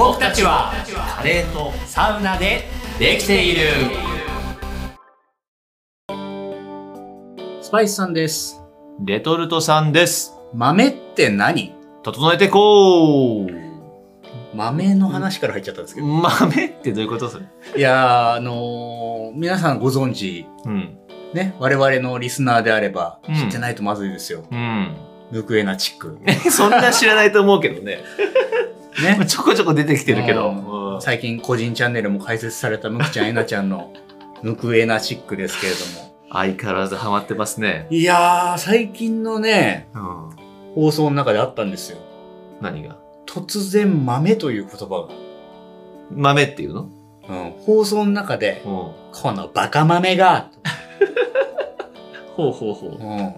僕たちはカレーとサウナでできている。スパイスさんです。レトルトさんです。豆って何？整えてこう。豆の話から入っちゃったんですけど、豆ってどういうことそれ？いやーあのー皆さんご存知。うん。ね我々のリスナーであればうん。知ってないとまずいですよ、うん。ムクエナチック。そんな知らないと思うけどね。ね。ちょこちょこ出てきてるけど。最近個人チャンネルも開設されたムクちゃんエナちゃんのムクエナチックですけれども。相変わらずハマってますね。いやー最近のねうん。放送の中であったんですよ。何が？突然豆という言葉豆っていうの？が、うん、放送の中でうん。「このバカ豆が」ほうほうほうん、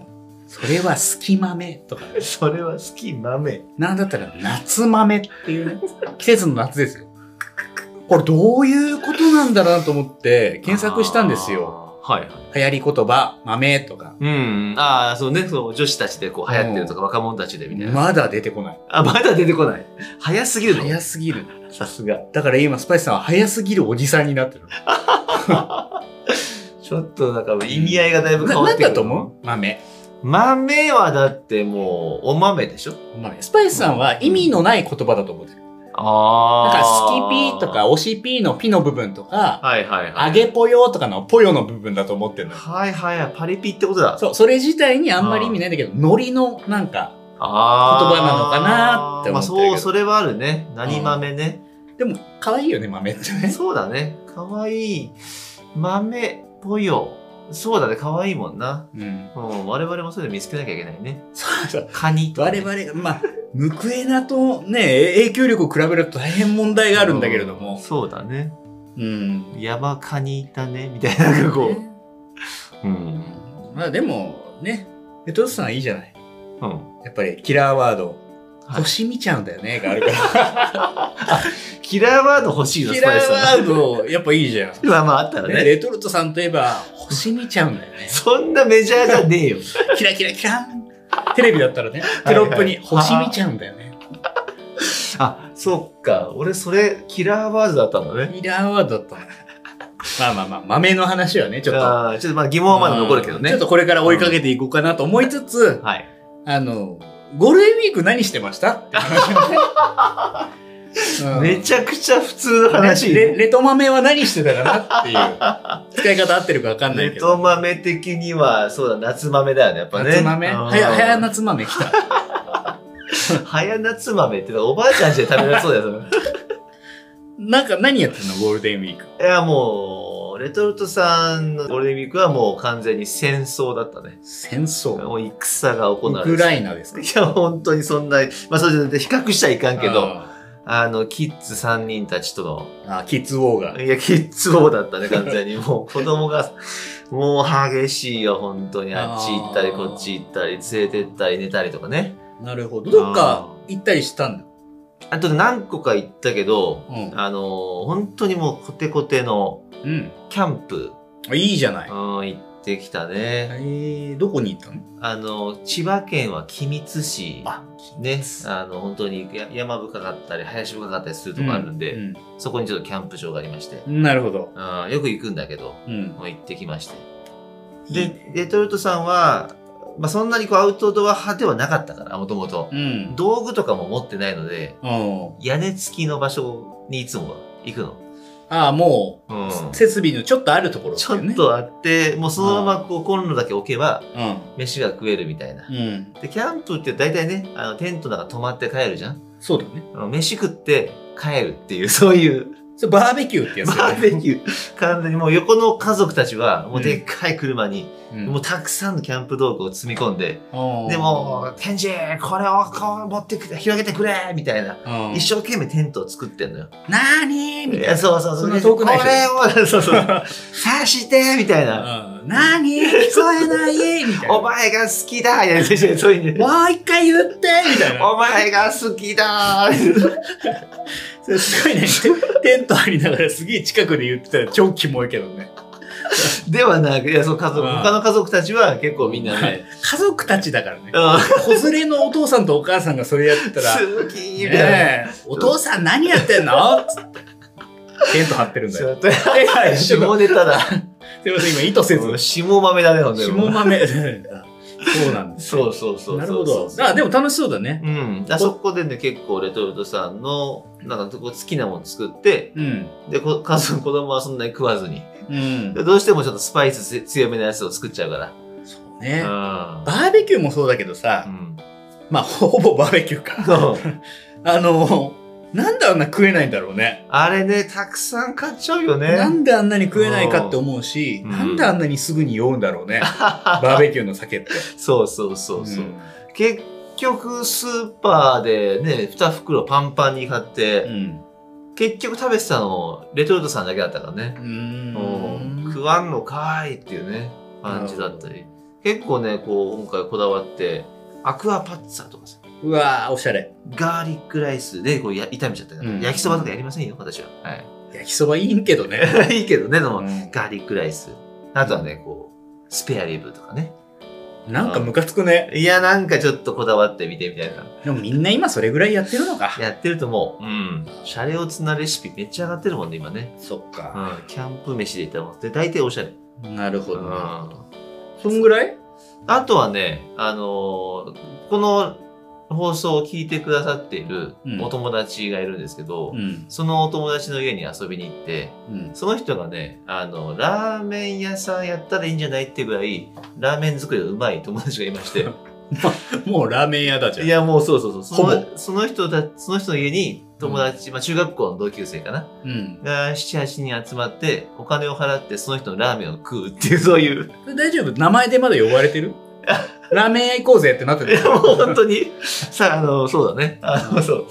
それは好き豆とか。それは好き豆。なんだったら夏豆っていうね季節の夏ですよこれどういうことなんだろうなと思って検索したんですよ。はいはい。流行り言葉豆とかうん。ああ、そうね。そう、女子たちでこう流行ってるとか、若者たちでみたいな。まだ出てこないあ、まだ出てこない。早すぎるの早すぎるさすが。だから今スパイスさんは早すぎるおじさんになってる ちょっとなんか意味合いがだいぶ変ななんわってくる。だと思う？豆豆はだってもう、お豆でしょ？豆スパイスさんは意味のない言葉だと思ってるあなんか好きピーとか推しピーのピの部分とかはいはいはい。揚げぽよとかのぽよの部分だと思ってるのよはいはいはい。パリピってことだ。そう、それ自体にあんまり意味ないんだけど、ノリのなんか、言葉なのかなって思ってるまあそう、それはあるね。何豆ね。でも可愛いよね、豆ってね。そうだね。かわいい。豆、ぽよ。そうだね。かわいいもんな。うん。うん。我々もそういうの見つけなきゃいけないね。そうそう。カニとか我ね、々が、まあ、ムクエナとね、影響力を比べると大変問題があるんだけれどうんも。そうだね。うん。山カニだね。みたいな、なんかこう。うん。まあでも、ね、レトルトさんはいいじゃない。うん。やっぱりキラーワード、はい星見ちゃうんだよね、があるから。キラーワード欲しいの、キラーワード、やっぱいいじゃん。まあまああったらね、ね。レトルトさんといえば、星見ちゃうんだよね。そんなメジャーじゃねえよ。キラキラキラン。テレビだったらね、テロップに星見ちゃうんだよね。あ、そっか。俺それ、キラーワードだったんだね。キラーワードだったの。まあまあまあ、豆の話はね、ちょっと。ちょっとまあ疑問はまだ残るけどね。ちょっとこれから追いかけていこうかなと思いつつ、はい。あの、ゴールデンウィーク何してました？って話をねうんめちゃくちゃ普通の話。ねレレト豆は何してたかなっていう。使い方合ってるか分かんないレけど。ト豆的には、そうだ、夏豆だよね、やっぱね。夏豆？うんはや、早夏豆来た。早夏豆って、おばあちゃんちで食べられそうだよ、それ なんか何やってんの？ゴールデンウィーク。いや、もう、レトルトさんのゴールデンウィークはもう完全に戦争だったね。戦争。もう戦が行ウわれてクライナですか？いや、本当にそんな、まあ、それで比較しちゃいかんけど、ああの、キッズ3人たちとの、ーあ、キッズウォーが。いや、キッズ王だったね、完全に。もう子供が、もう激しいよ、本当に。あっち行ったり、こっち行ったり、連れてったり、寝たりとかね。なるほど。どっか行ったりしたんだ？あと何個か行ったけど、うん。あの、本当にもうコテコテのうん。キャンプ、あいいじゃない。うん、行ってきたね。えー、どこに行ったの？あの、千葉県は君津市。あ、ね、あの、本当にや山深かったり、林深かったりするとこあるんで、うそこにちょっとキャンプ場がありまして、んなるほど。うん、よく行くんだけど、うん。もう行ってきまして。で、レトルトさんは、まあ、そんなにこうアウトドア派ではなかったから、もともと。うん。道具とかも持ってないので、うん。屋根付きの場所にいつも行くの。ああ、もうんう、設備のちょっとあるところちょっ。とあって、もうそのままこうコンロだけ置けば、う飯が食えるみたいな。ん。うん。で、キャンプって大体ね、あの、テントなんか泊まって帰るじゃんそうだね。飯食って帰るっていう、そういう、それバーベキューってやつだよバねーベキュー。完全にもう横の家族たちは、もうでっかい車に、うんもうたくさんのキャンプ道具を積み込んで、うんでも、天智、これをこう持ってくれ、広げてくれみたいな。うん一生懸命テントを作ってんのよ。なーにーみいたいな。やそうそうそう。そこれを、そうそう。刺してみたいな。うんなーにー聞こえない？みたいな。お前が好きだいや、そういうね。もう一回言ってみたいな。お前が好きだそれすごいね。テ テントありながらすげえ近くで言ってたら超キモいけどね。ではなく、いや、そう、家族、うん他の家族たちは結構みんなね、家族たちだからね。うん、子連れのお父さんとお母さんがそれやってたら、好きみたいな。ねえ、お父さん何やってんの？つって。テント張ってるんだよ。ちょっと、いやいやすいま下ネタだ。せん、意図せず。下豆だね、ほんとに。下豆。そうなんです。そうそうそうそう。なるほど。あ、でも楽しそうだね。うん。あそこでね、結構レトルトさんの、なんかこう好きなもの作って、うん。で、こ家族、子供はそんなに食わずに。うんで。どうしてもちょっとスパイス強めのやつを作っちゃうから。そうね。うバーベキューもそうだけどさ、ん。まあ、ほぼバーベキューか。うん あの、なんであんな食えないんだろうね。あれね、たくさん買っちゃうよね。なんであんなに食えないかって思うし、うんなんであんなにすぐに酔うんだろうね。バーベキューの酒って。そうそうそうそう。ん結局、スーパーでね、2袋パンパンに買って、うん。結局食べてたの、レトルトさんだけだったからね。ううんん。食わんのかーいっていうね、感じだったり。結構ね、こう、今回こだわって、アクアパッツァとかさ、うわーおしゃれ。ガーリックライスでこうや炒めちゃったり、うん焼きそばとかやりませんよ、私は。は焼きそばいいんけどね。い。いいけどね、でも、うんガーリックライス。あとはね、こう、スペアリブとかね。なんかムカつくね。いや、なんかちょっとこだわってみてみたいな。でもみんな今それぐらいやってるのか。やってるともう、うん。シャレオツなレシピめっちゃ上がってるもんね、今ね。そっうか。ん。キャンプ飯で言ったらもん。で、大体おしゃれ。なるほどん。そんぐらい？あとはね、あのーこの放送を聞いてくださっているうんお友達がいるんですけど、うん。そのお友達の家に遊びに行って、うん。その人がね、あの、ラーメン屋さんやったらいいんじゃないってぐらい、ラーメン作りがうまい友達がいまして。もうラーメン屋だじゃん。いや、もうそうそうそう。そほのその人だ、その人の家に友達、まあ中学校の同級生かな。うん。が7、8人集まって、お金を払ってその人のラーメンを食うっていう、そういう。大丈夫？名前でまだ呼ばれてる？ラーメン屋行こうぜってなってるいや、もう本当に、さあ、あの、そうだね。あの、そう。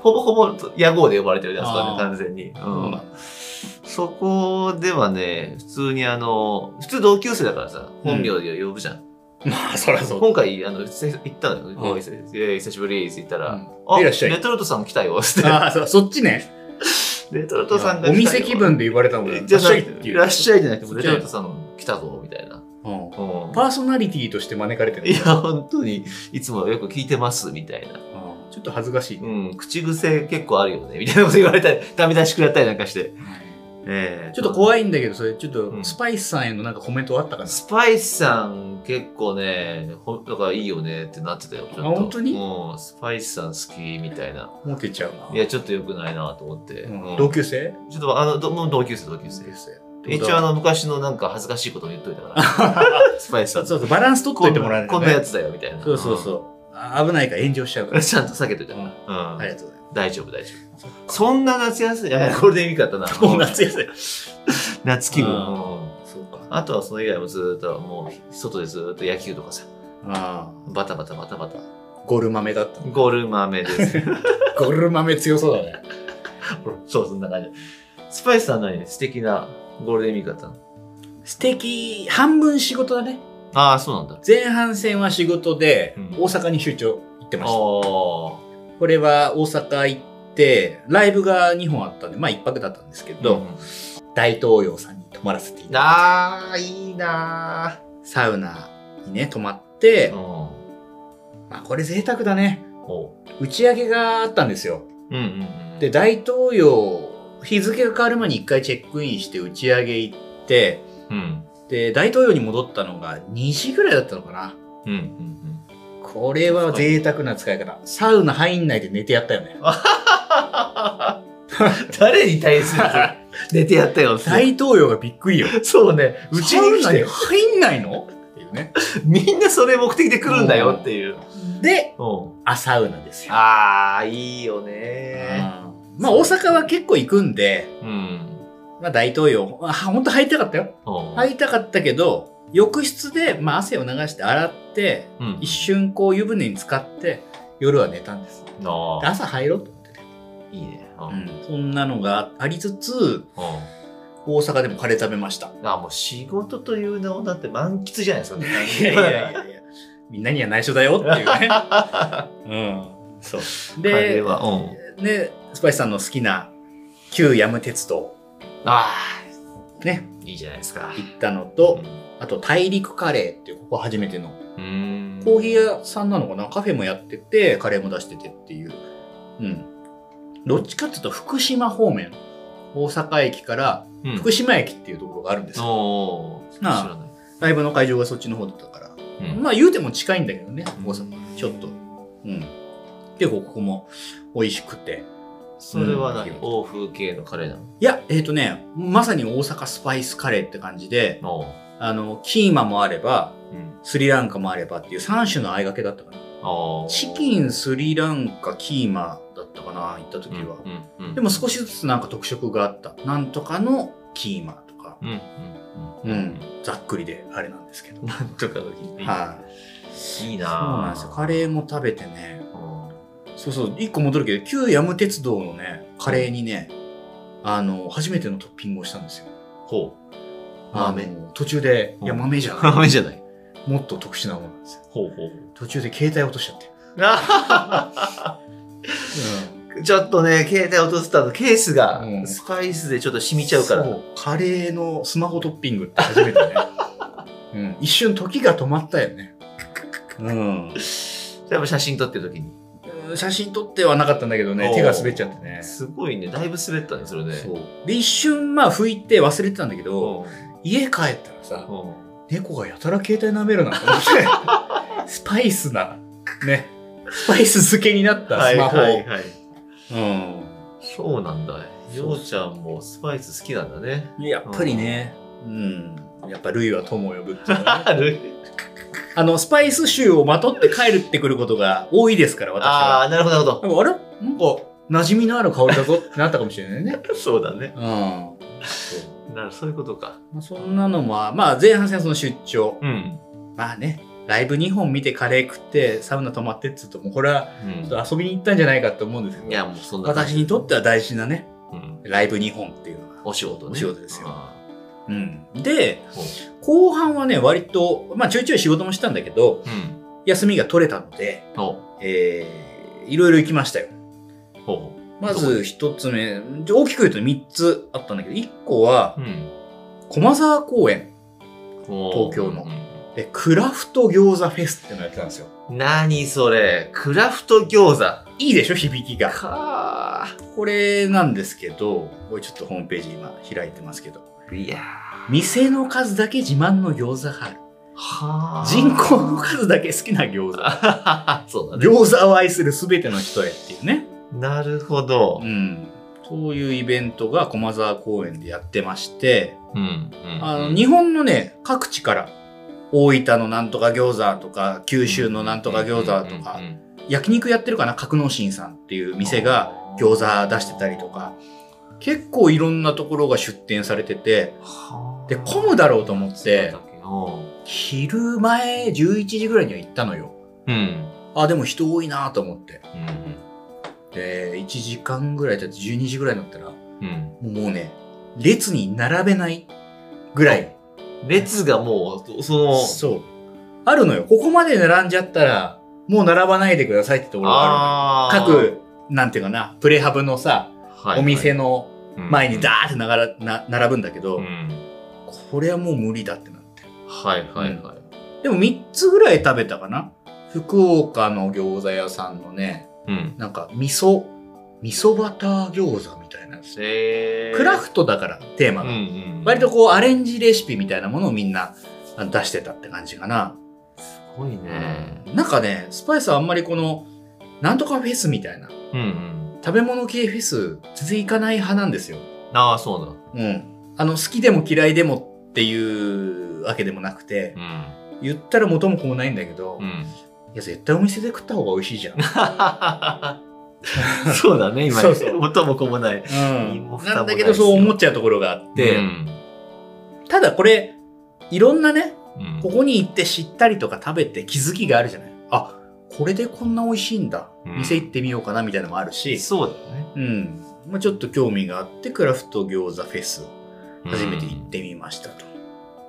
ほぼほぼ、屋号で呼ばれてるじゃないですかね、完全に。うんうん。そこではね、普通にあの、普通同級生だからさ、本名で呼ぶじゃん。まあ、そりゃそう。今回、あの、せ行ったのよ。久久しぶりって言ったら、うんあ、いらっしゃいレトルトさん来たよ、つって。ああ、そそっちね。レトルトさんが来たよ。お店気分で言われたもん。じゃあ、いっていういらっしゃいじゃなくて、レトルトさん来たぞ。うんうんパーソナリティとして招かれてる。いや、本当に、いつもよく聞いてます、みたいな。うんちょっと恥ずかしいね。うん、口癖結構あるよね、みたいなこと言われたり、ダメ出し食らったりなんかして。ええちょっと怖いんだけど、それちょっうんとスパイスさんへのなんかコメントあったかな、スパイスさん結構ね、ほだからいいよねってなってたよ、ちょっと。あ本当に？うん、スパイスさん好きみたいな。モテちゃうな。いや、ちょっと良くないなと思って。うんうん同級生？ちょっと、あの、どもう同級生、同級生。生一応、あの、昔のなんか恥ずかしいことを言っといたから。スパイスさん。そうそう、バランス取っといてもらえるこんなやつだよ、みたいな。そうそうそう。あ危ないから炎上しちゃうから。ちゃんと避けといたから。うん。ありがとうござい大丈夫、大丈夫。そんな夏休み、ゴールデンウィークだったな。ます。もう夏休み。夏気分。うんうんそうか。あとはその以外もずーっともう外でずーっと野球とかさ、あバタバタバタバタ。あ、ゴル豆だった。ゴル豆です。ゴル豆強そうだね。そう、そんな感じ。スパイスさん何素敵なゴールデンウィークだったの？素敵、半分仕事だね。ああ、そうなんだ。前半戦は仕事でうん大阪に出張行ってました。あこれは大阪行って、ライブが2本あったんで、まあ1泊だったんですけあ。ど、大東洋さんに泊まらせていただいて、ああ、いいなサウナにね、泊まってー。う、ん。まあこれ贅沢だね。お打ち上げがあったんですよ。うんうんうん。で、大東洋、日付が変わる前に1回チェックインして打ち上げ行って、うん。で、大東洋に戻ったのが2時ぐらいだったのかな。うんうんこれは贅沢な使い方。サウナ入んないで寝てやったよね。うん。誰に対する 寝てやったよ。大東洋がびっくりよ。そうね。うちに来て入んないの？っていうね。みんなそれ目的で来るんだよっていう。で、うん。あ、サウナですよ。ああ、いいよね。まあ大阪は結構行くんで、うん。まあ大東洋、あ本当入りたかったよ。うん入りたかったけど、浴室で、まあ汗を流して洗って、うん一瞬こう湯船に浸かって、夜は寝たんです。朝入ろうと思ってね。いいね。う。うんん、そんなのがありつつ、う大阪でもカレー食べました。ん。あもう仕事というのだって満喫じゃないですか。いやいやいやいや、みんなには内緒だよっていうね。うん。そう。カレーで、は、うん。ね、スパイスさんの好きな旧ヤム鉄道。あね。あ、いいいじゃないですか。行ったのと、あと大陸カレーっていう、ここ初めてのうん。コーヒー屋さんなのかな？カフェもやってて、カレーも出しててっていう。うん。どっちかっていうと、福島方面。大阪駅からうん福島駅っていうところがあるんですよ。おー知なあらない。ライブの会場がそっちの方だったから。うんまあ言うても近いんだけどね、うん大阪。ちょっと。うん。結構ここも美味しくて。それは何？うん欧風系のカレーなの？いや、えっ、とね、まさに大阪スパイスカレーって感じで、あの、キーマもあれば、うん。スリランカもあればっていう3種の合いがけだったかな。あーチキン、スリランカ、キーマだったかな、行った時は。うんうんでも少しずつなんか特色があった。なんとかのキーマとか、うんざっくりであれなんですけど。なんとかの日はい、いいなそうぁなんですよ。カレーも食べてね。うんそうそう、一個戻るけど、旧ヤム鉄道のね、カレーにね、あの、初めてのトッピングをしたんですよ。ほあ豆の途中で、いや、うん豆じゃう。ない。豆じゃない。もっと特殊なものなんですよ。ほうほう。途中で携帯落としちゃって。ちょっとね、携帯落としたの、ケースがうんスパイスでちょっと染みちゃうから。そうカレーのスマホトッピングって初めてね。うん、一瞬時が止まったよね。うん。やっぱ写真撮ってる時に。写真撮ってはなかったんだけどね、手が滑っちゃってね。すごいね。だいぶ滑ったね、それね。で、一瞬まあ拭いて忘れてたんだけど、うん家帰ったらさ、うん猫がやたら携帯舐めるなと思って、スパイスな、ね、スパイス漬けになったスマホを。はいはいはい。うん。そうなんだ。ようちゃんもスパイス好きなんだね。やっぱりね、うん。やっぱルイは友を呼ぶっていうのはね あの、スパイス臭をまとって帰るってくることが多いですから、私あは。あ、なるほど、なるほなんかあれ？なんか、馴染みのある香りだぞってなったかもしれないね。ど。そうだね。うん。そうなるそういうことか。まあ、そんなのも、まあ、前半戦その出張。うん。まあね、ライブ2本見てカレー食って、サウナ泊まってっつうと、もうこれはうんちょっと遊びに行ったんじゃないかと思うんですけど、いや、もうそんな。私にとっては大事なね、うん。ライブ2本っていうのが。お仕事ね。お仕事ですよあうん。で、後半はね、割と、まあちょいちょい仕事もしたんだけど、ううん。休みが取れたので、ほえー、いろいろ行きましたよ。まず一つ目、大きく言うと三つあったんだけど、一個は。駒沢公園東東京のでクラフト餃子フェスってのをやってたんですよ。何それクラフト餃子。いいでしょ響きが。かこれなんですけど、これちょっとホームページ今開いてますけど、ー。いや店の数だけ自慢の餃子がある。はあ。人口の数だけ好きな餃子。そうだね。餃子を愛するすべての人へっていうね。なるほどう。ん。そういうイベントが駒沢公園でやってまして、うん。うんあの、日本のね、各地から、大分のなんとか餃子とか、九州のなんとか餃子とか焼肉やってるかな？格之進さんっていう店が餃子出してたりとか、結構いろんなところが出店されてて、はあで、混むだろうと思って昼前11時ぐらいには行ったのよ。うん。あ、でも人多いなと思って。うん。で、1時間ぐらい経って12時ぐらいになったら、もうん。うね、列に並べないぐらい。列がもう、その、そう。あるのよ。ここまで並んじゃったら、もう並ばないでくださいってところがあある。各、なんていうかな、プレハブのさ、お店の前にダーってながらな並ぶんだけど、うん。これはもう無理だってなって。はいはいはい。でも3つぐらい食べたかな？福岡の餃子屋さんのね、うん。なんか味噌、味噌バター餃子みたいなやつ。えークラフトだから、テーマが。うんうん。割とこうアレンジレシピみたいなものをみんなあ出してたって感じかな。すごいね。なんかね、スパイスはあんまりこの、なんとかフェスみたいな、うんうん。食べ物系フェス、全然行かない派なんですよ。ああ、そうだ。うん。あの、好きでも嫌いでもっていうわけでもなくて、うん。言ったら元も子もないんだけど、いうん。や、絶対お店で食った方が美味しいじゃん。そうだね、今。そうそう元も子もない。うん。なんだけどそう思っちゃうところがあって、うんただこれ、いろんなね、うんここに行って知ったりとか食べて気づきがあるじゃない。あ、これでこんな美味しいんだ。うん店行ってみようかなみたいなのもあるし、そうだね。うん。まあちょっと興味があって、クラフト餃子フェス、初めて行うんってみましたと。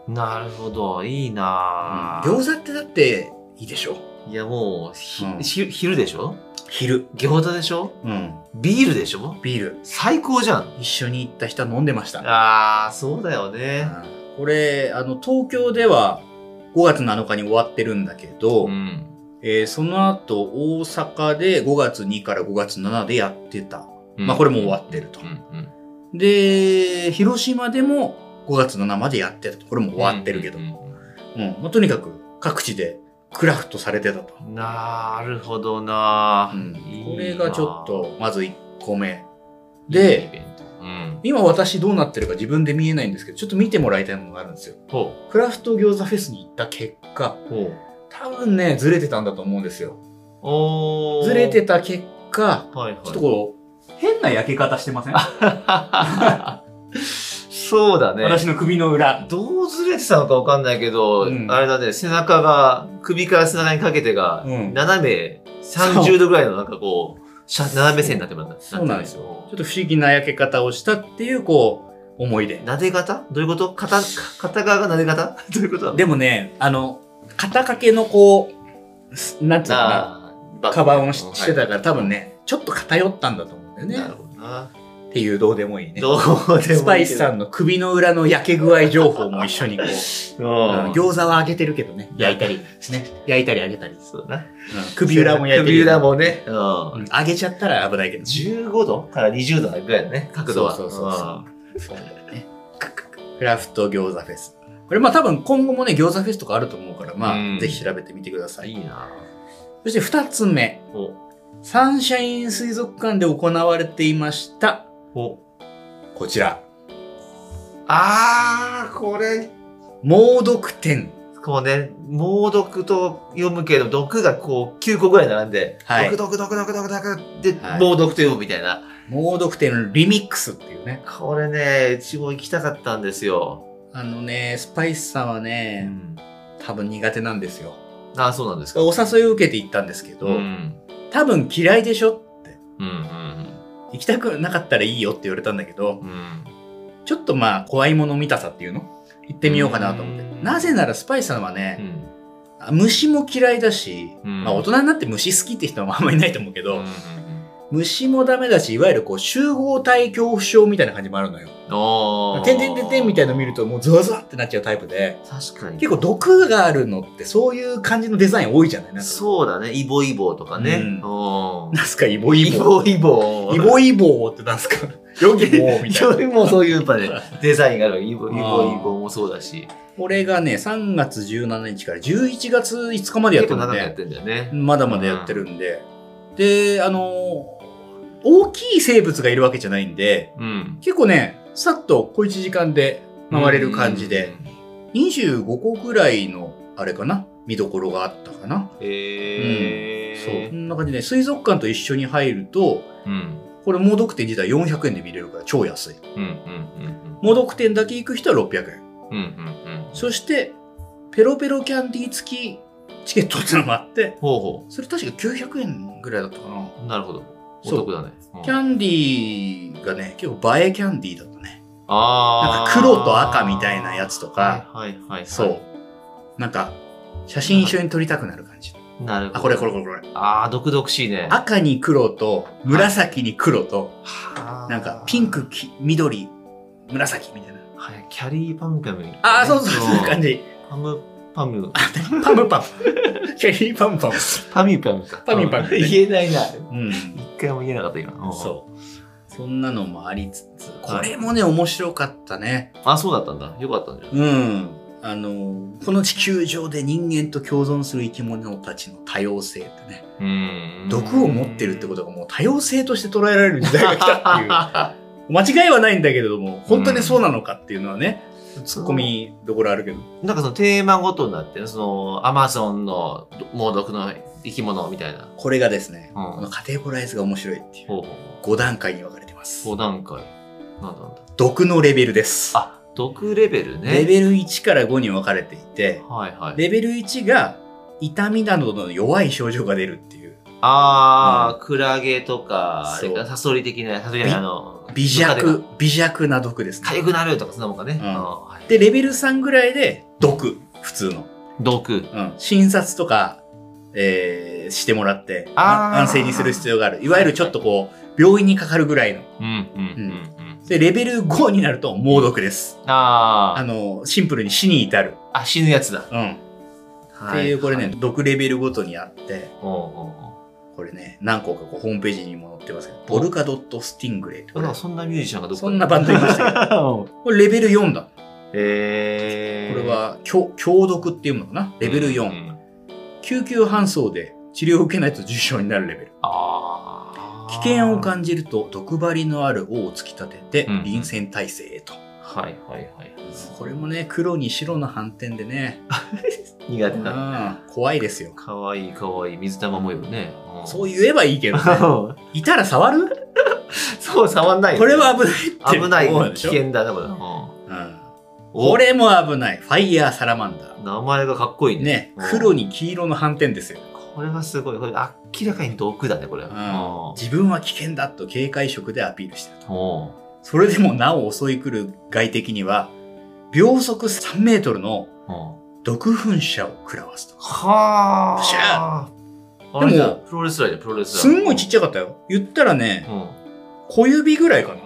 なるほど、いいなぁ餃子ってだっていいでしょ？いやもう、ひうんひ昼でしょ？昼。餃子でしょ？うん。ビールでしょ？ビール。最高じゃん。一緒に行った人は飲んでました。ああ、そうだよね。うんこれ、あの、東京では5月7日に終わってるんだけど、うん。えーその後、大阪で5月2から5月7でやってた。うんまあこれも終わってるとうんうんで、広島でも5月7までやってたと。これも終わってるけど。うんまあ、とにかく各地でクラフトされてたと。うんなるほどな、うんこれがちょっと、まず1個目。いいイで、ベントうん。今私どうなってるか自分で見えないんですけど、ちょっと見てもらいたいものがあるんですよ。ほクラフト餃子フェスに行った結果。多分ね、ずれてたんだと思うんですよ。ずれてた結果、はいはい。ちょっとこう、変な焼け方してません、そうだね。私の首の裏。どうずれてたのかわかんないけど、うんあれだね、背中が、首から背中にかけてが、うん斜め30度ぐらいのなんかこう、斜め線になってますそうなんですよ。ちょっと不思議な焼け方をしたっていう、こう、思い出。なで型どういうこと？片、片側がなで型 どういうこと？でもね、あの、肩掛けのこう、すなんつうのかな、カバンをしてたから多分ね、ちょっと偏ったんだと思うんだよね。なるほどな。っていうどうでもいいね。どうでもいいスパイスさんの首の裏の焼け具合情報も一緒にこう、うん餃子は揚げてるけどね、焼いたり、ね、焼いたり揚げたり。そうだな。首裏も焼いてる。首裏もね。うんうん揚げちゃったら危ないけど。15度から20度ぐらいだね、角度は。そうそうそうそうだよね。クラフト餃子フェス。これまあ多分今後もね、餃子フェスとかあると思うから、まうんあぜひ調べてみてくださうんい。いいなそして二つ目。お、サンシャイン水族館で行われていました。お。こちら。あー、これ、猛毒展。こうね、猛毒と読むけど、毒がこう9個ぐらい並んで、はい毒毒毒毒毒毒で、はい猛毒と読むみたいな。猛毒展リミックスっていうね。これね、うちも行きたかったんですよ。あのね、スパイスさんはうね、ん。多分苦手なんですよ。あー、そうなんですか。お誘いを受けて行ったんですけど、うん。多分嫌いでしょって。うん、うん行きたくなかったらいいよって言われたんだけど、うん。うん。ちょっとまあ怖いもの見たさっていうの？行ってみようかなと思ってう。んなぜならスパイスさんはうね、ん。虫も嫌いだし、うんまあ大人になって虫好きって人はあんまりいないと思うけど、うん虫もダメだし、いわゆるこう集合体恐怖症みたいな感じもあるのよ。おーてんてんてんてんみたいなの見るともうゾワゾワってなっちゃうタイプで、確かに。結構毒があるのってそういう感じのデザイン多いじゃない？なそうだね。イボイボとかね。うんうんなんすかイボイイボ。ボイボ。イボイボってなんすか？ヨギボーみたいな。よりもそういうやっぱね、デザインがある。イボイボイボもそうだし。これがね、3月17日から11月5日までやっ結構てるんで、長くやってんだよね。まだまだやってるんで、で、あのー大きい生物がいるわけじゃないんで、うん。結構ね、さっと小1時間で回れる感じで、25個ぐらいの、あれかな見どころがあったかな。うん。へそう。ーこんな感じで、水族館と一緒に入ると、うん。これ、猛毒店自体400円で見れるから超安い。うん。うん。猛毒店だけ行く人は600円。うん。うん。うん。そして、ペロペロキャンディー付きチケットってのもあって、ほうほそれ確か900円ぐらいだったかな。う。なるほど。おそう得だね。うんキャンディーがね、結構映えキャンディーだったね。あーなんか黒と赤みたいなやつとかはいはいはい。そう。なんか、写真一緒に撮りたくなる感じ。なるほど。あ、これこれこれこれ。ああ、毒々しいね。赤に黒と、紫に黒と、はなんかピンク、き緑、紫みたいな。はい、キャリーパムパム。ああ、そうそう、そういう感じ。じ。パム、パム。パムパム。キャリーパムパム。パミュパムか。パミュパムね言えないな。うん。一回も言えなかった今。うんそう。そんなのもありつつ、これもね、面白かったね。あ、そうだったんだ。よかったんじゃん。うん。あの、この地球上で人間と共存する生き物たちの多様性ってね、うーん。毒を持ってるってことがもう多様性として捉えられる時代が来たっていう。間違いはないんだけれども、本当にそうなのかっていうのはね、ツッコミどころあるけど。なんかそのテーマごとになってる、その、アマゾンの猛毒の生き物みたいな。これがですね、うんこのカテゴライズが面白いっていう。ほうほう。5段階に分かれてます。5段階。なんだなんだ。毒のレベルです。あ、毒レベルね。レベル1から5に分かれていて、はいはい。レベル1が痛みなどの弱い症状が出るっていう。あー、クラゲとか、サソリ的な、サソリの、微弱、微弱な毒ですね。痒くなるとかそんなもんかね。うんはいで、レベル3ぐらいで毒、普通の。毒。うん。診察とか、えーしてもらって、安静にする必要がある。いわゆるちょっとこう、病院にかかるぐらいの。うん、うん、うん。うん。で、レベル5になると猛毒です。ああの、シンプルに死に至る。あ、あ、死ぬやつだ。うん。はっていう、これね、はい毒レベルごとにあって、おうおうこれね、何個かこうホームページにも載ってますけど、ポルカドット・スティングレイってこれなんかそんなミュージシャンがどっかそんなバンドいましたけど、これレベル4だ。へーこれは強、強毒っていうのかな？レベル4。うんうん救急搬送で治療を受けないと重症になるレベル。あ危険を感じると毒針のある尾を突き立ててうん臨戦態勢へと。はいはいはい。これもね、黒に白の反転でね、苦手な。うん怖いですよ。かわいいかわいい。水玉模様ね。そう言えばいいけどね。う。いたら触る？そう、触んないよねこれは危ないって危ない危険だな、これ。うんこれも危ない。ファイヤーサラマンダー。名前がかっこいいね。ね、うん黒に黄色の反転ですよ。これはすごい。これ明らかに毒だね、これ。うん自分は危険だと警戒色でアピールしてると。おそれでもなお襲い来る外敵には、秒速3メートルのうん毒噴射を食らわすと。はプシャあ。でもプロレスラーじゃん、プロレスラー。すんごいちっちゃかったよ。言ったらね、うん。小指ぐらいかな。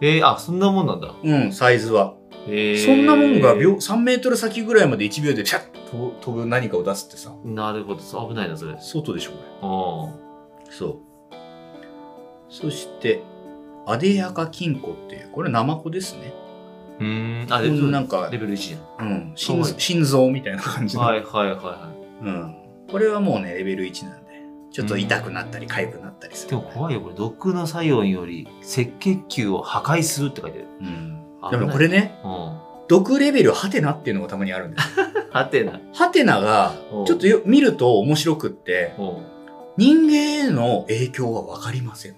えー、あ、そんなもんなんだ。うん、サイズは。えーそんなもんが秒3メートル先ぐらいまで1秒でピャッと飛ぶ何かを出すってさ、なるほど。危ないな、それ。外でしょ、こうん。れ。そう。そして、アデヤカ金庫っていう、これナマコですね。うーん。あ、こレベルんなんかレベル1じゃん。うん、心はい心臓みたいな感じの。はいはいはいはうん。これはもうね、レベル1なんで、ちょっと痛くなったり、痒くなったりすい。る。でも怖いよ、これ。毒の作用により、赤血球を破壊するって書いてある。うん。でもこれね、うん。毒レベルハテナっていうのがたまにあるんですよ。はてな。ハテナがうん、ちょっとよ見ると面白くって、うん。人間への影響はわかりません。っ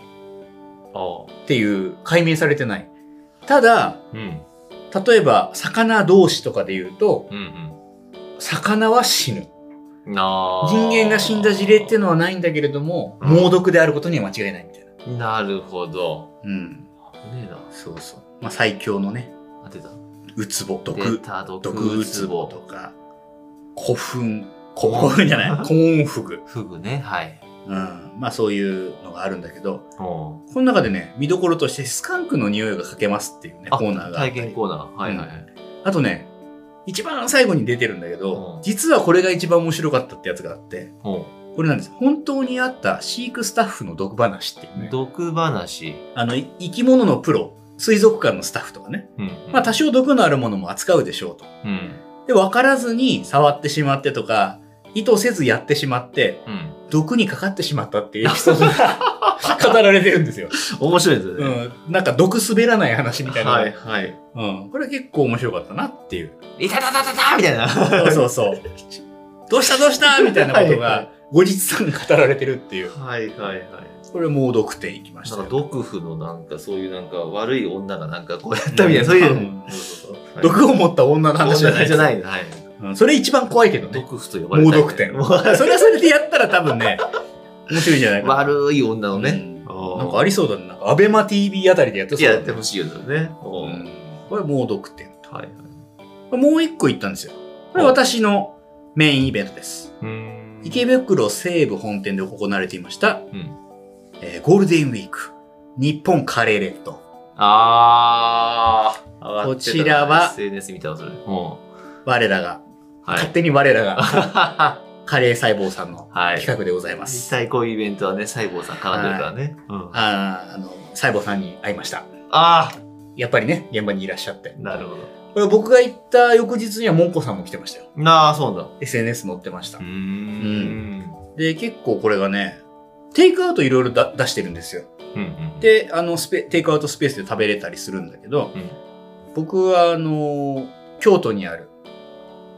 あていう、解明されてない。ただ、あ。うん。例えば、魚同士とかで言うと、うん魚は死ぬ。人間が死んだ事例っていうのはないんだけれども、うん猛毒であることには間違いないみたいな。なるほど。うん。危ねえな。そうそう。まあ、最強のね、当てた。ウツボ、出毒、た毒毒ウツボとか。か、古墳、古墳じゃない？コーンフグ。フグね。はい。うん。まあそういうのがあるんだけど、うん。この中でね、見どころとしてスカンクの匂いがかけますっていうね、あコーナーが体り。験コーナー。はいはいはい。あとね、一番最後に出てるんだけど、うん実はこれが一番面白かったってやつがあって、うんこれなんです。本当にあった飼育スタッフの毒話っていうね。毒話。あの、い生き物のプロ、水族館のスタッフとかね。うん。まあ多少毒のあるものも扱うでしょうと。うん。で、分からずに触ってしまってとか、意図せずやってしまって、うん。毒にかかってしまったっていうエピソードが語られてるんですよ。面白いですよね。うん。なんか毒滑らない話みたいな。はいはい。うん。これ結構面白かったなっていう。いたたたたたみたいな。そうそうそう。どうしたどうしたみたいなことが、後日さんに語られてるっていう。はいはいはい。これ猛毒点いきましなんか。毒婦のなんかそういうなんか悪い女がなんかこうやったみたいな、そういう。毒を持った女の話じゃない。じゃないの。はい。うんそれ一番怖いけどね。毒婦と呼ばれたいね猛毒点。も うそれはそれでやったら多分ね、面白いんじゃないかな。悪い女のね。なんかありそうだね。なんかアベマ TV あたりでやってそうだねいややってほしいよね。ううんんこれ猛毒点。はいはい。もう一個言ったんですよ。これ私のメインイベントです。うん池袋西武本店で行われていました、うん。えーゴールデンウィーク、日本カレーレッド。あー。上がってたなこちらは SNS 見たわ、それ。うん。我らが、はい勝。手に我らが、はカレー細胞さんのい。企画でございま実す。際こういうイベントはね、細胞さん絡んでるからね。うん。ああの、細胞さんに会いました。あやっぱりね、現場にいらっしゃって。ー。なるほこれ僕が行った翌日にはモンコさんも来てましたよ。ど。なあ、そうだ。SNS 載ってましたうー。ん。で、結構これがね、テイクアウトいろいろ出してるんですよ。うんうん。で、あの、スペ、テイクアウトスペースで食べれたりするんだけど、うん僕はあの、京都にある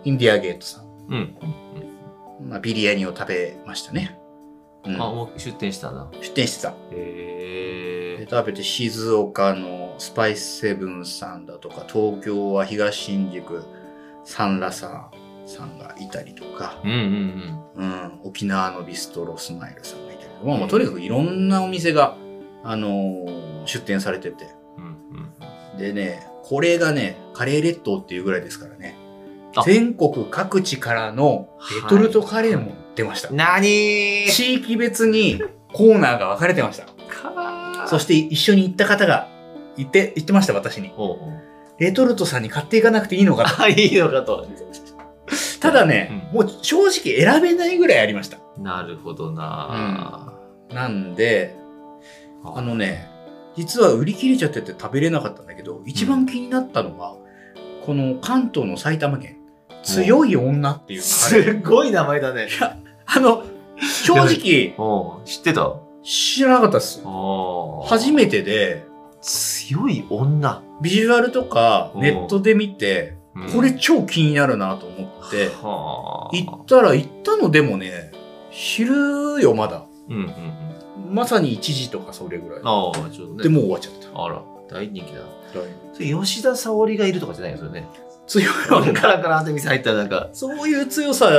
インディアゲートさん、うん。まあ、ビリヤニを食べましたね。うんあ、もう出店したんだ。出店してた。へえ。で食べて静岡のスパイスセブンさんだとか、東京は東新宿サンラサーさんがいたりとか、うんうんうん、沖縄のビストロスマイルさんがいたりとか、まあ、もうとにかくいろんなお店が、あのー出店されてて、うん。うんうん。でね、これがね、カレー列島っていうぐらいですからねあ、全国各地からのレトルトカレーも出ました。なにー？地域別にコーナーが分かれてました。かそして一緒に行った方が言って、言ってました、私に。おうおうレトルトさんに買っていかなくていいのかと。あ、いいのかと。ただね、もう正直選べないぐらいありました。なるほどななんで、ーあのね、実は売り切れちゃってて食べれなかったんだけど、一番気になったのが、この関東の埼玉県、強い女っていう。すごい名前だね。あの、正直、知ってた？知らなかったです。あ初めてで、強い女。ビジュアルとかうんネットで見て、これ超気になるなと思って、はあ。行ったら行ったのでもね、昼よ、まだ。うんうんうん。まさに1時とかそれぐらい。ああ、ちょっとね。で、もう終わっちゃった。あら、大人気だ。それ吉田沙保里がいるとかじゃないですよね。強いカ女。ラカラって店入ったらなんか、そういう強さ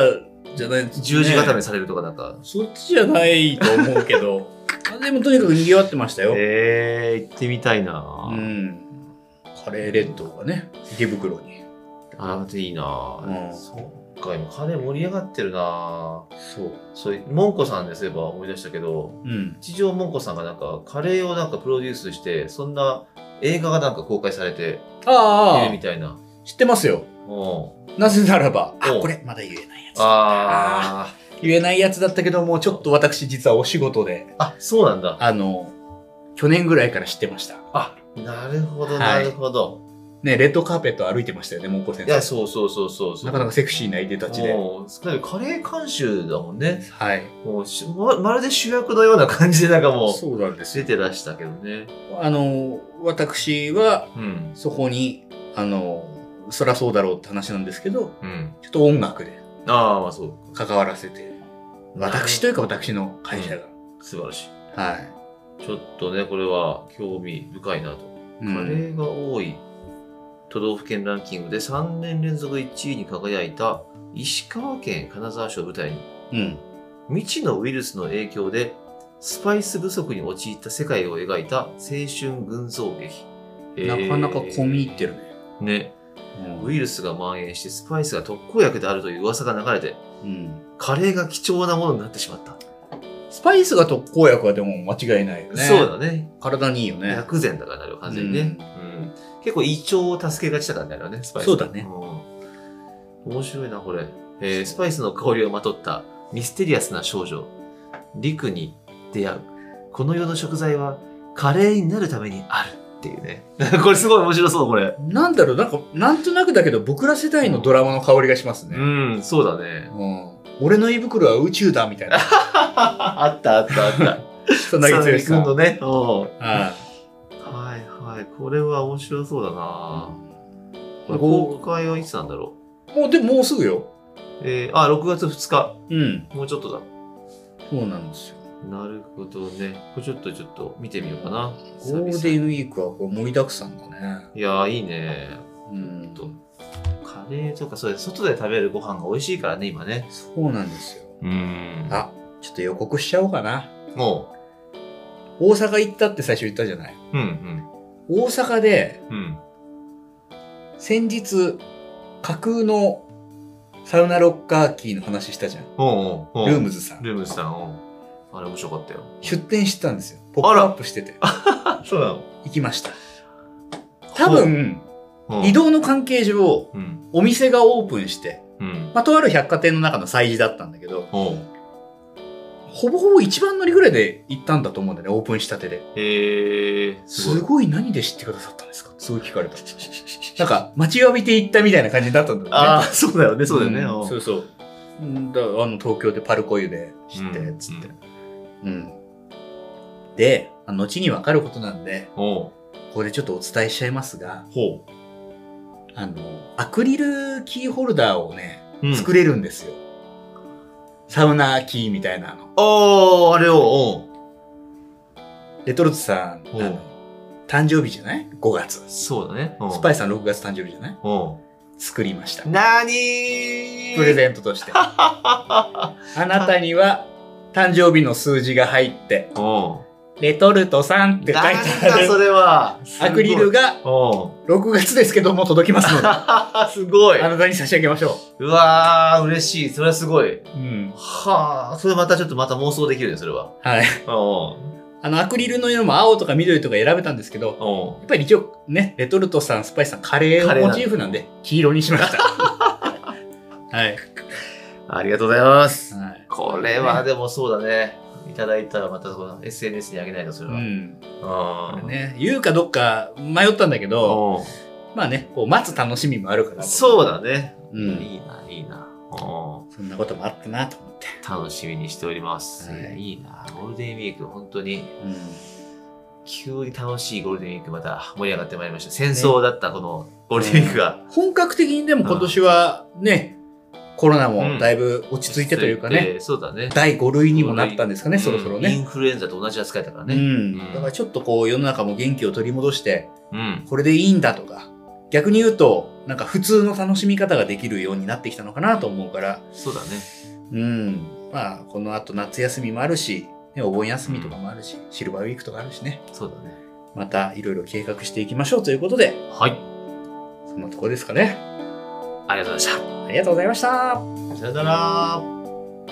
じゃないね十字固めされるとかなんか。そっちじゃないと思うけど。あでもとにかく賑わってましたよ。ええー、行ってみたいなうん。カレー列島がね、池袋に。あら、いいなうんそっか、今カレー盛り上がってるなそう。そういう、モンコさんでそういえば思い出したけど、うん。地上モンコさんがなんかカレーをなんかプロデュースして、そんな映画がなんか公開されてああいるみ、たいな。知ってますよ。うん。なぜならば、あ、おこれ、まだ言えないやつ。あ言えないやつだったけども、ちょっと私実はお仕事で、あ。あ、そうなんだ。あの、去年ぐらいから知ってました。あ、なるほど、はないるほど。ね、レッドカーペット歩いてましたよね、モンコ先いや、生。そうそうそうそう。なかなかセクシーないでたちで。カレー監修だもんね。はい。もうしままるで主役のような感じでなんかもうそうなんですよ。出てらしたけどね。あの、私は、うん。そこに、あの、そらそうだろうって話なんですけど、うん。ちょっと音楽でああ、まあそう。関わらせて、私というか私の会社が。素晴らしい。はい。ちょっとね、これは興味深いなと。うんカレーが多い都道府県ランキングで3年連続1位に輝いた石川県金沢市を舞台にうん。未知のウイルスの影響でスパイス不足に陥った世界を描いた青春群像劇。なかなか込み入ってるね。ね。うんウイルスが蔓延してスパイスが特効薬であるという噂が流れて、うん。カレーが貴重なものになってしまった。スパイスが特効薬はでも間違いないよね。そうだね。体にいいよね。薬膳だからなるよ完全にね、うん結構胃腸を助けがちだからねあれはね、スパイス。そうだねうん面白いな、これ。えースパイスの香りをまとったミステリアスな少女、リクに出会う。この世の食材はカレーになるためにあるっていうね。これすごい面白そう、これ。なんだろう、なんか、なんとなくだけど、僕ら世代のドラマの香りがしますね。うん、そうだね。うん。俺の胃袋は宇宙だ、みたいな。あったあったあった。そんな佐々木さん。くんのね。うんははいはい。これは面白そうだな、これこ公開はいつなんだろい。もう、でももうすぐよ。う。えー、あ、6月2日。うん。もうちょっとだ。そうなんですよ。なるほどね。これちょっとちょっと見てみようかな。ゴールデンウィークはこう盛りだくさんだね。いやー、いいね。うん。とカレーとか、そうで外で食べるご飯が美味しいからね、今ね。そうなんですよ。うんあ、ちょっと予告しちゃおうかな。も大阪行ったって最初言ったじゃない。う、うん大阪でうん。うん。先日、架空のサウナロッカーキーの話したじゃん。おうおうおうルームズさん。ルームズさん、おうあれ面白かったよ。出店してたんですよ。ポップアップしてて。あ、そうなの？行きました。多分、うん移動の関係上、うん。お店がオープンして、うん。まあ、とある百貨店の中の催事だったんだけど、ほぼほぼ一番乗りぐらいで行ったんだと思うんだよね、オープンしたてで。へえー、すごい。すごい何で知ってくださったんですか？すごい聞かれた。なんか、待ちわびて行ったみたいな感じだったんだよね。ああ、そうだよね、そうだよね。そうそう。うんだあの、東京でパルコ湯で知って、うんつって。うん。で、あ後にわかることなんで、ここでちょっとお伝えしちゃいますが、ほあの、アクリルキーホルダーをね、う。うん作れるんですよ。サウナーキーみたいなの。おー、あれを、レトルトさん、誕生日じゃない ?5 月。そうだね。スパイス。さん6月誕生日じゃない？作りました。なにー？プレゼントとして。あなたには誕生日の数字が入って、レトルトさんって書いてなんあだそるれは。アクリルがお6月ですけども届きますので、あ うすごい。なたに差し上げましょうわー、嬉しい。それはすごい。う。うん。はあ、それまたちょっとまた妄想できるね、それは。はい。おあの、アクリルの色も青とか緑とか選べたんですけど、やっぱり一応ね、レトルトさん、スパイスさん、カレーをモチーフなんで、黄色にしました。はい。うありがとうございます。はい。これはでもそうだね。いただいたらまたその SNS にあげないと、それは。うん。ね、言うかどっか迷ったんだけど、まあね、こう待つ楽しみもあるから。そうだね。うんいいな、いいな。そんなこともあったなと思って。楽しみにしております。はいいやいいな。ゴールデンウィーク、本当に、うん。急に楽しいゴールデンウィークまた盛り上がってまいりました。戦争だったこのゴールデンウィークが。本格的にでも今年はね、コロナもだいぶ落ち着いてというかね、えー。そうだね。第5類にもなったんですかね、そろそろね。うんインフルエンザと同じ扱いだからね。うん。うんだからちょっとこう世の中も元気を取り戻して、うん。これでいいんだとか、逆に言うと、なんか普通の楽しみ方ができるようになってきたのかなと思うから、そうだね。うん。まあ、この後夏休みもあるし、ね、お盆休みとかもあるし、シルバーウィークとかあるしね、そうだね。またいろいろ計画していきましょうということで、はい。そんなところですかね。ありがとうございましありがとうございました。た。さよなら。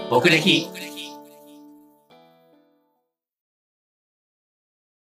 僕歴。